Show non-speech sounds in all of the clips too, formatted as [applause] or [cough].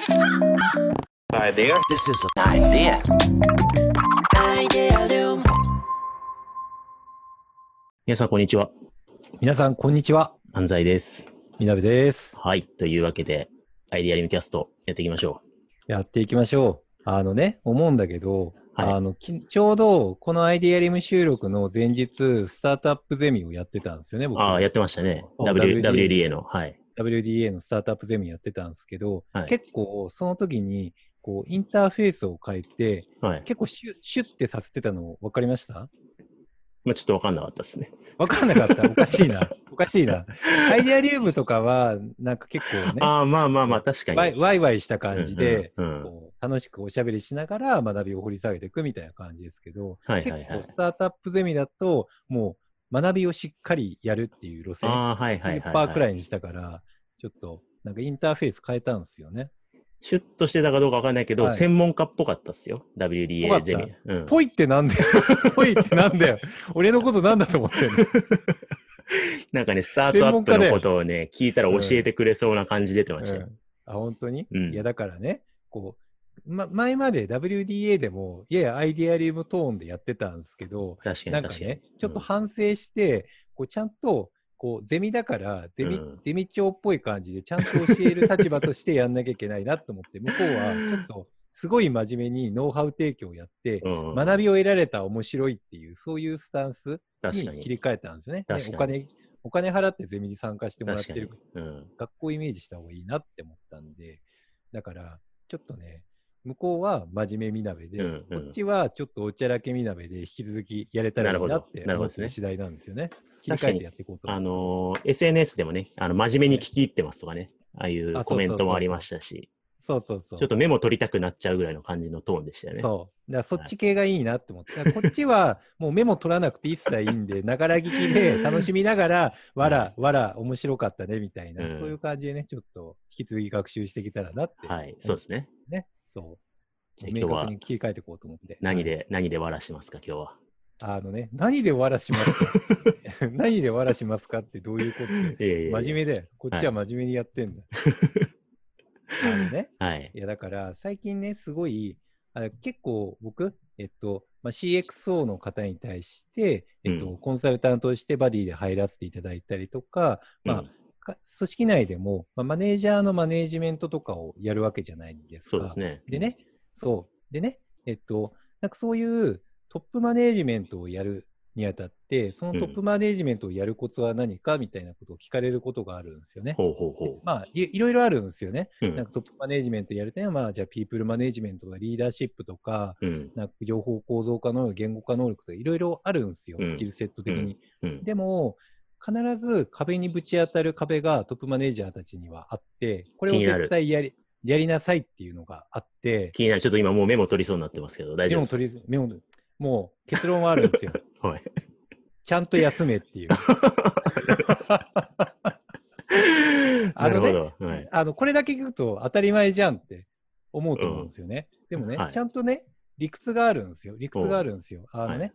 Idea. This is an idea. Idealum. 皆さん、こんにちは。皆さん、こんにちは。安西です。みなべです。はい。というわけで、アイディアリムキャストやっていきましょやっていきましょう。あのね、思うんだけど、はいあのきちょうどこのアイデアリム収録の前日、スタートアップゼミをやってたんですよね、う。僕。ああ、やってましたね。WDA の。はい。WDA のスタートアップゼミやってたんですけど、はい結構その時にこうインターフェースを変えて、はい。結構シュッシュッてさせてたの分かりました？まあ、ちょっとわかんなかったですね。分かんなかった？おかしいな。[laughs] おかしいな。アイデアリウムとかは、なんか結構ね、ああ、まあまあまあ、確かに。ワイワイワイした感じで、うんうんうん楽しくおしゃべりしながら学びを掘り下げていくみたいな感じですけど、はいはいはい結構スタートアップゼミだと、もう学びをしっかりやるっていう路線、はいはいはい、10%くらはい。いにしたから、ちょっとなんかインターフェース変えたんですよね。シュッとしてたかどうかわかんないけど、はい専門家っぽかったっすよ。WDA ゼミ。うん。ぽいってなんだよ。[laughs] ぽいってなんだよ。俺のことなんだと思ってんの。[laughs] なんかね、スタートアップのことをね、聞いたら教えてくれそうな感じ出てましたよ。うんあ、本当に、うんいや、だからね、こう、ま、前まで WDA でも、ややアイデアリウムトーンでやってたんですけど、確かに確かに。なんかね、ちょっと反省して、こうちゃんと、こう、ゼミだから、ゼミ、うんゼミ長っぽい感じで、ちゃんと教える立場としてやんなきゃいけないなと思って、向こうは、ちょっと、すごい真面目にノウハウ提供をやって、うん、学びを得られた面白いっていう、そういうスタンスに。に切り替えたんですね。ね確かにお金、お金払ってゼミに参加してもらってる。うん。学校イメージした方がいいなって思ったんで、だから、ちょっとね、向こうは真面目みなべで、うんうんこっちはちょっとおちゃらけみなべで引き続きやれたらいいなって思なるほどなるほどですねってる次第なんですよね。切り替えてやっていこうと思あ。のー SNS でもね、あの、真面目に聞き入ってますとかね、ああいうあコメントもありましたし、そうそうそう。ちょっとメモ取りたくなっちゃうぐらいの感じのトーンでしたよね。そう。だからそっち系がいいなって思って。だからこっちはもうメモ取らなくて一切いいんで、ながら聞きで楽しみながら、わら、わら、面白かったねみたいな、うんそういう感じでね、ちょっと引き続き学習していけたらなって。はい、そうですね。ね。そう。明確に切り替えていこうと思って。何で、何でわらしますか、今日は？あのね、何でわらしますか？[laughs] 何でわらしますかってどういうこといやいやいや真面目だよ。こっちは真面目にやってんだ。あのね、[laughs] はい。いやだから最近ね、すごい、あ結構僕、えっと、まあ、CXO の方に対して、えっと、うんコンサルタントとしてバディで入らせていただいたりとか、まあ、うんか組織内でも、まあ、マネージャーのマネージメントとかをやるわけじゃないですか。そうですね。でね、そう。でね、えっと、なんかそういうトップマネージメントをやるにあたって、そのトップマネージメントをやるコツは何かみたいなことを聞かれることがあるんですよね。ほうほうほう。まあい、いろいろあるんですよね。うんなんかトップマネージメントやるというのは、まあ、じゃあ、ピープルマネージメントとかリーダーシップとか、うん。なんか情報構造化能力、言語化能力とかいろいろあるんですよ、うんスキルセット的に。うん。でも、必ず壁にぶち当たる壁がトップマネージャーたちにはあって、これを絶対やりやりなさいっていうのがあって、気になる。ちょっと今もうメモ取りそうになってますけど、大丈夫ですメモ取り、メモ、もう結論はあるんですよ。か [laughs] はい。ちゃんと休めっていう。あ [laughs] なるのねほど。はい。あの、これだけ聞くと当たり前じゃんって思うと思うんですよね。でもね、はいちゃんとね、理屈があるんですよ。理屈があるんですよ。あのね、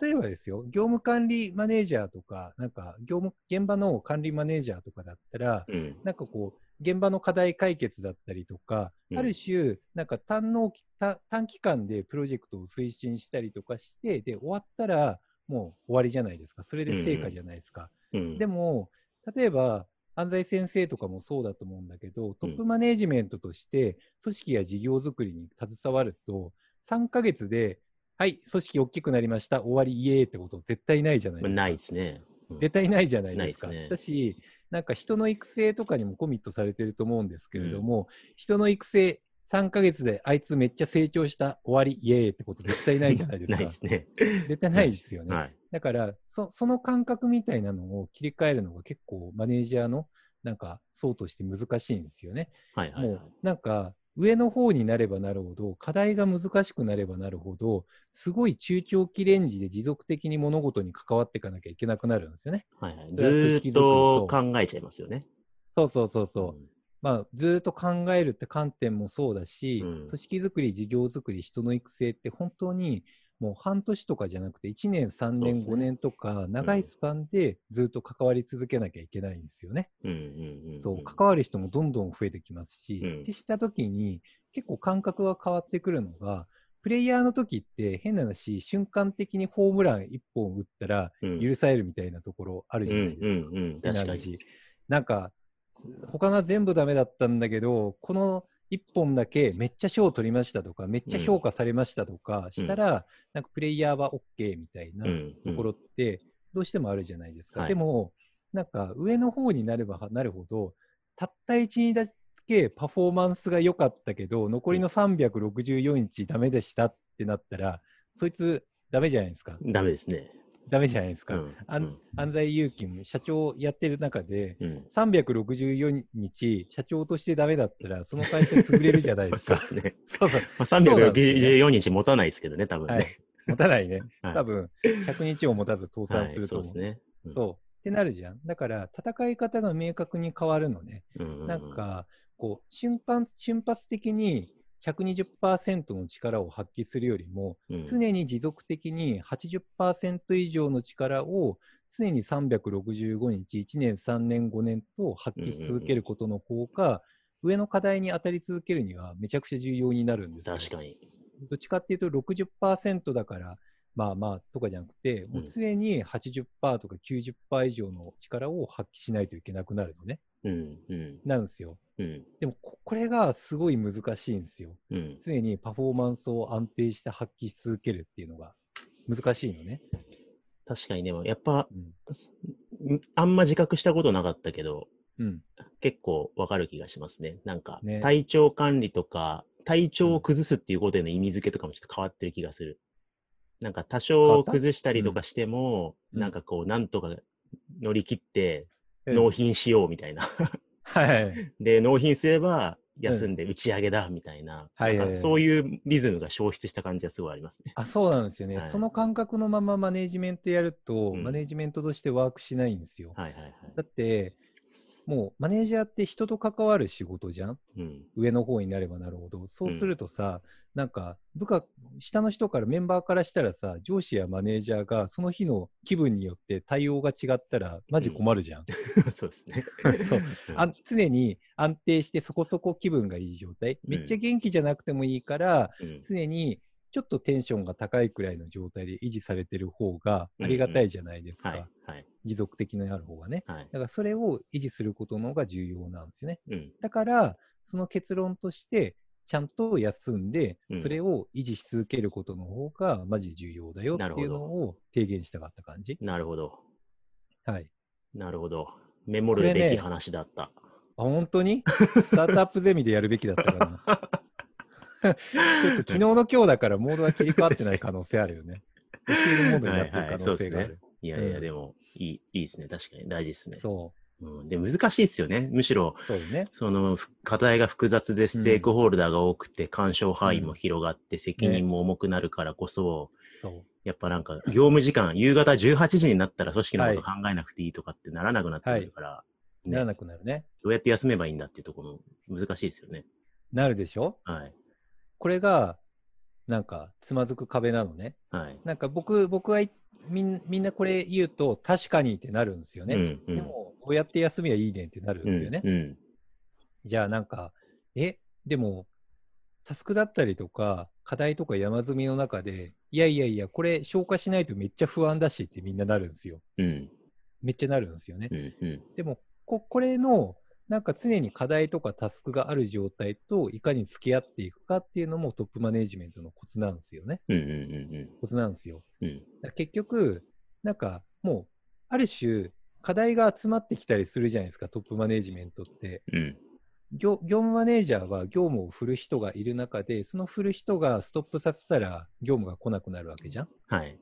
例えばですよ、業務管理マネージャーとか、なんか、業務、現場の管理マネージャーとかだったら、うん。なんかこう、現場の課題解決だったりとか、うんある種、なんか短納期短短期間でプロジェクトを推進したりとかして、で、終わったらもう終わりじゃないですか。それで成果じゃないですか。うん。でも、例えば、安西先生とかもそうだと思うんだけど、トップマネージメントとして、組織や事業づくりに携わると、3ヶ月で、はい、組織大きくなりました、終わり、イエーイってこと絶対ないじゃないですか。ないですね。うん絶対ないじゃないですか。すねだし、なんか人の育成とかにもコミットされてると思うんですけれども、人の育成、3ヶ月であいつめっちゃ成長した、終わり、イエーイってこと絶対ないじゃないですか [laughs] ないで。すね。絶対ないですよね。はい。だからそ、その感覚みたいなのを切り替えるのが結構マネージャーのなんか層として難しいんですよね。はいはいはい。もうなんか上の方になればなるほど、課題が難しくなればなるほど、すごい中長期レンジで持続的に物事に関わっていかなきゃいけなくなるんですよね。はいはい、ずーっと考えちゃいますよね。そうそうそうそう。まあ、ずーっと考えるって観点もそうだし、うん組織づくり、事業づくり、人の育成って本当にもう半年とかじゃなくて1年、3年、ね5年とか、長いスパンでずっと関わり続けなきゃいけないんですよね。そう、関わる人もどんどん増えてきますし、うんってした時に結構感覚が変わってくるのが、プレイヤーの時って変な話、瞬間的にホームラン1本打ったらうん許されるみたいなところあるじゃないですか。確かに。変なんか、他のは全部ダメだったんだけど、この1本だけめっちゃ賞を取りましたとか、めっちゃ評価されましたとかしたら、なんかプレイヤーは OK みたいなうんうんところってどうしてもあるじゃないですか。はいでも、なんか上の方になればなるほど、たった1日だけパフォーマンスが良かったけど、残りの364日ダメでしたってなったら、そいつダメじゃないですか。ダメですね。ダメじゃないですか。うん安西祐樹も社長やってる中で、うん。364日、社長としてダメだったら、その会社潰れるじゃないですか [laughs] そうで。すね。そうそう。まあ、そうなんですよ364日持たないですけどね、多分ね。はい。持たないね。[laughs] はい多分、100日を持たず倒産すると思う。はいそうですね。うんそう。ってなるじゃん。だから、戦い方が明確に変わるのね。うんうんうんなんか、こう、瞬間、瞬発的に120%の力を発揮するよりも、うん常に持続的に80%以上の力を常に365日、1年、3年、5年と発揮し続けることの方が、上の課題に当たり続けるにはめちゃくちゃ重要になるんですよ。確かに。どっちかっていうと60%だから、まあまあとかじゃなくて、もう常に80%とか90%以上の力を発揮しないといけなくなるのね。うんうんなるんですよ。うんでもこ、これがすごい難しいんですよ。うん。常にパフォーマンスを安定して発揮し続けるっていうのが難しいのね。確かにでも、やっぱ、うん。んあんま自覚したことなかったけど、うん。結構わかる気がしますね。なんか、ね体調管理とか、体調を崩すっていうことへの意味付けとかもちょっと変わってる気がする。なんか多少崩したりとかしても、うんなんかこう、なんとか乗り切って、うん納品しようみたいな。[laughs] はい。で、納品すれば休んで打ち上げだみたいな、はいはいそういうリズムが消失した感じがすごいありますね。あ、そうなんですよね。はいその感覚のままマネージメントやると、うんマネージメントとしてワークしないんですよ。はいはいはい。だって、もうマネージャーって人と関わる仕事じゃん？うん。上の方になればなるほど。そうするとさ、なんか部下、下の人からメンバーからしたらさ、上司やマネージャーがその日の気分によって対応が違ったら、マジ困るじゃん。[laughs] そうですね。[laughs] そううんあ常に安定してそこそこ気分がいい状態。めっちゃ元気じゃなくてもいいから、うん常にちょっとテンションが高いくらいの状態で維持されてる方がありがたいじゃないですか。はいはい持続的になる方がね。はい。だからそれを維持することの方が重要なんですよね。うん。だから、その結論として、ちゃんと休んでう、んそれを維持し続けることの方がマジ重要だよっていうのを提言したかった感じ。なるほど。はい。なるほど。メモるべき話だった。あ、本当に？スタートアップゼミでやるべきだったかな。[laughs] [laughs] ちょっと [laughs] 昨日の今日だからモードが切り替わってない可能性あるよね。教えるモードになってる可能性がある。いやいや、うんでも、いい、いいですね。確かに大事ですね。そうん。で、難しいですよね。むしろ、う。そうね。その、ふ課題が複雑でステークホルダーが多くて、干渉範囲も広がって、責任も重くなるからこそ、そう。やっぱなんか、業務時間、夕方18時になったら組織のこと考えなくていいとかってならなくなってくるから、ねならなくなるね。どうやって休めばいいんだっていうところも難しいですよね。なるでしょ？はい。これが、なんか、つまずく壁なのね。はい。なんか僕、僕はいみんみんなこれ言うと、確かにってなるんですよね。うんうんでも、どうやって休みはいいねんってなるんですよね。うんうんじゃあなんか、え、でも、タスクだったりとか、課題とか山積みの中で、いやいやいや、これ消化しないとめっちゃ不安だしってみんななるんですよ。うんめっちゃなるんですよね。うんうんでもこ、これの、なんか常に課題とかタスクがある状態といかに付き合っていくかっていうのもトップマネジメントのコツなんですよね。うんうんコツなんですよ。うん結局、なんかもう、ある種、課題が集まってきたりするじゃないですか、トップマネジメントって。うん業業務マネージャーは業務を振る人がいる中で、その振る人がストップさせたら業務が来なくなるわけじゃん。はい。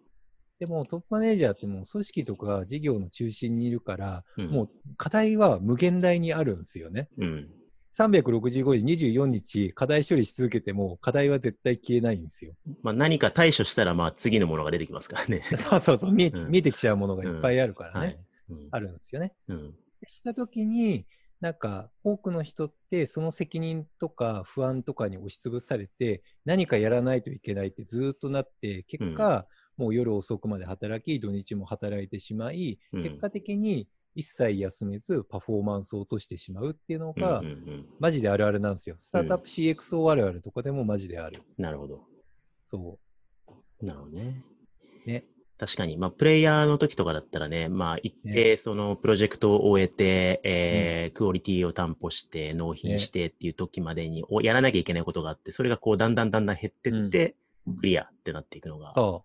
でもトップマネージャーってもう組織とか事業の中心にいるから、うんもう課題は無限大にあるんですよね。うん365日24日課題処理し続けても課題は絶対消えないんですよ。まあ、何か対処したら、まあ、次のものが出てきますからね。[laughs] そうそうそう見え、うん見えてきちゃうものがいっぱいあるからね。はい。うんあるんですよね。うんしたときに、なんか多くの人ってその責任とか不安とかに押しつぶされて何かやらないといけないってずっとなって結果、もう夜遅くまで働き土日も働いてしまい、うん結果的に一切休めずパフォーマンスを落としてしまうっていうのうんが、マジであるあるなんですよ。スタートアップ CXO あるあるとかでもマジである。なるほど。そなるほどね。う。ね。確かに、まあ、プレイヤーの時とかだったらね、まあ、一定、その、プロジェクトを終えて、えークオリティを担保して、納品してっていう時までに、おやらなきゃいけないことがあって、それがこう、だんだんだんだん減ってって、クリアってなっていくのが、そあの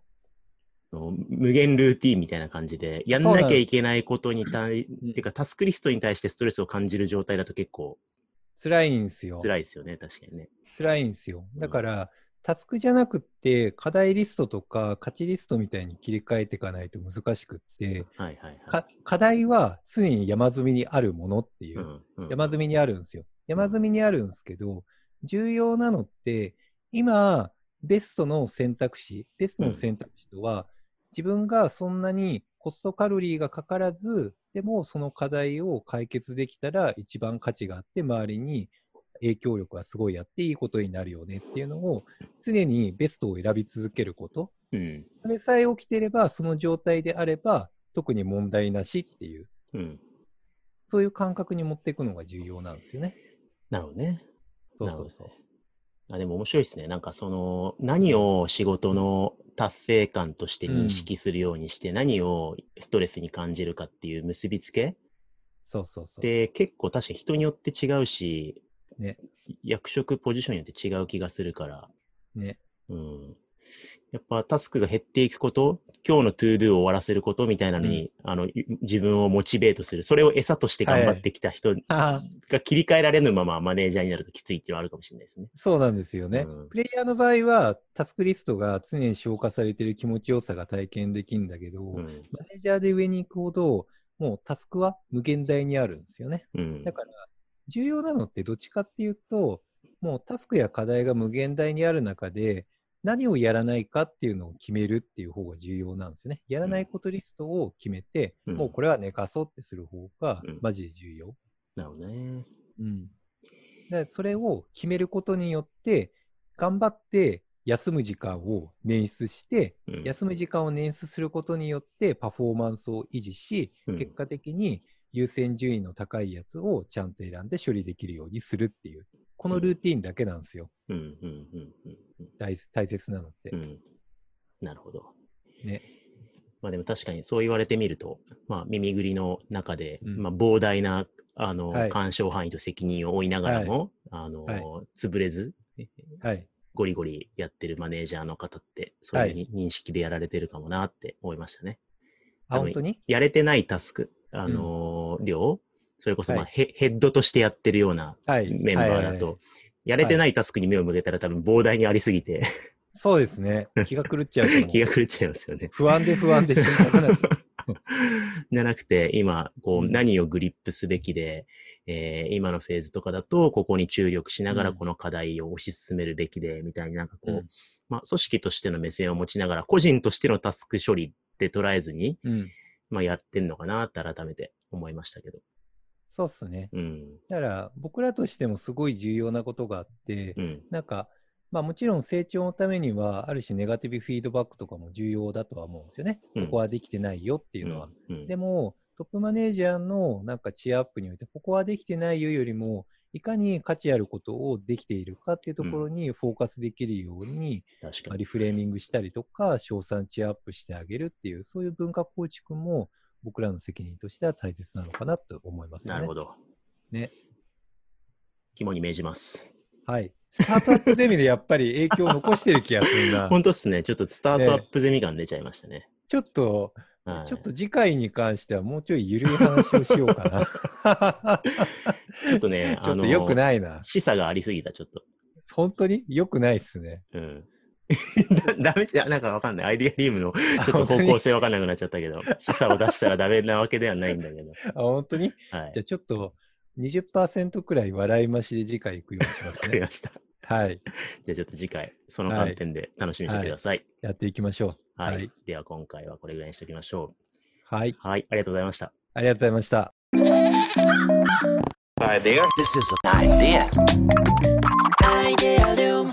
無限ルーティンみたいな感じで、やんなきゃいけないことに対、っうんていうか、タスクリストに対してストレスを感じる状態だと結構う。辛いんすよ。辛いですよね、確かにね。辛いんですよ。うんだから、タスクじゃなくって、課題リストとか価値リストみたいに切り替えていかないと難しくって、はいはいはい。か課題は常に山積みにあるものっていうう、んうん山積みにあるんですよ。山積みにあるんですけど、重要なのって、今、ベストの選択肢、ベストの選択肢とは、自分がそんなにコストカロリーがかからず、でもその課題を解決できたら一番価値があって、周りに影響力がすごいあっていいことになるよねっていうのを、常にベストを選び続けること。うん。それさえ起きてれば、その状態であれば、特に問題なしっていう、うん。そういう感覚に持っていくのが重要なんですよね。なるほどね。そうそうそうあでも面白いですね。なんかその、何を仕事の達成感として認識するようにして、何をストレスに感じるかっていう結びつけそうそうそう。で結構確かに人によって違うし、ね役職、ポジションによって違う気がするから、ね。うん。やっぱタスクが減っていくこと、今日の To Do を終わらせることみたいなのに、あの、い自分をモチベートする。それを餌として頑張ってきた人が切り替えられぬままマネージャーになるときついっていうのはあるかもしれないですね。そうなんですよね。うんプレイヤーの場合は、タスクリストが常に消化されている気持ちよさが体験できるんだけど、うん。マネージャーで上に行くほど、もうタスクは無限大にあるんですよね。うん。だから、重要なのってどっちかっていうと、もうタスクや課題が無限大にある中で、何をやらないかっていうのを決めるっていう方が重要なんですよね。やらないことリストを決めて、うんもうこれは寝かそうってする方がうんマジで重要。なるほどね。うん。でそれを決めることによって、頑張って休む時間を捻出して、うん休む時間を捻出することによってパフォーマンスを維持し、うん結果的に優先順位の高いやつをちゃんと選んで処理できるようにするっていう、このルーティンだけなんですよ。うんうん大大切なのって。うんうん。なるほど。ね。まあでも確かにそう言われてみると、まあ耳ぐりの中で、うんまあ膨大なあの、はい干渉範囲と責任を負いながらも、あの、はい潰れず、はい。ゴリゴリやってるマネージャーの方って、そういうに認識でやられてるかもなって思いましたね。あ、本当に？やれてないタスク、あのー量、それこそ、まあはいヘヘッドとしてやってるようなはい。メンバーだと、はいはいはいやれてないタスクに目を向けたら多分膨大にありすぎて、そうですね。気が狂っちゃうと思う気が狂っちゃいますよね。不安で不安で死にたくなる。[laughs] じゃなくて、今、こう、うん何をグリップすべきで、えー今のフェーズとかだと、ここに注力しながらうんこの課題を推し進めるべきで、みたいになんかこう、うんまあ、組織としての目線を持ちながら、個人としてのタスク処理って捉えずに、うん。まあ、やってんのかなって改めて思いましたけど。そうっすね。うん。だから、僕らとしてもすごい重要なことがあって、うん。なんか、まあもちろん成長のためには、ある種ネガティブフィードバックとかも重要だとは思うんですよね。うんここはできてないよっていうのは。うん、でも、トップマネージャーのなんかチアアップにおいて、ここはできてないよよりも、いかに価値あることをできているかっていうところにフォーカスできるように。リフレーミングしたりとか、賞賛チアアップしてあげるっていう、そういう文化構築も僕らの責任としては大切なのかなと思います、ね。なるほど。ね。肝に銘じます。はい。スタートアップゼミでやっぱり影響を残してる気がするな。[laughs] 本当っすね。ちょっとスタートアップゼミ感出ちゃいましたね。ちょっと、はい、ちょっと次回に関してはもうちょい緩い話をしようかな。[laughs] ちょっとね、[laughs] ちょっと良くないな。示唆がありすぎた、ちょっと。本当に？良くないっすね。うん。だ [laughs] ダメじゃ、なんかわかんない。アイディアリームのちょっと方向性わかんなくなっちゃったけど、示唆を出したらダメなわけではないんだけど。[laughs] あ、本当に？はい。じゃあちょっと20%くらい笑い増しで次回行くようにしまわすね。かりました。はい。じゃあちょっと次回、その観点で楽しみにしてください。やっていきましょう。はい。はいでは今回はこれぐらいにしておきましょはい。う。はい。ありがとうございました。ありがとうございました。Idea. This is an idea. Idealium.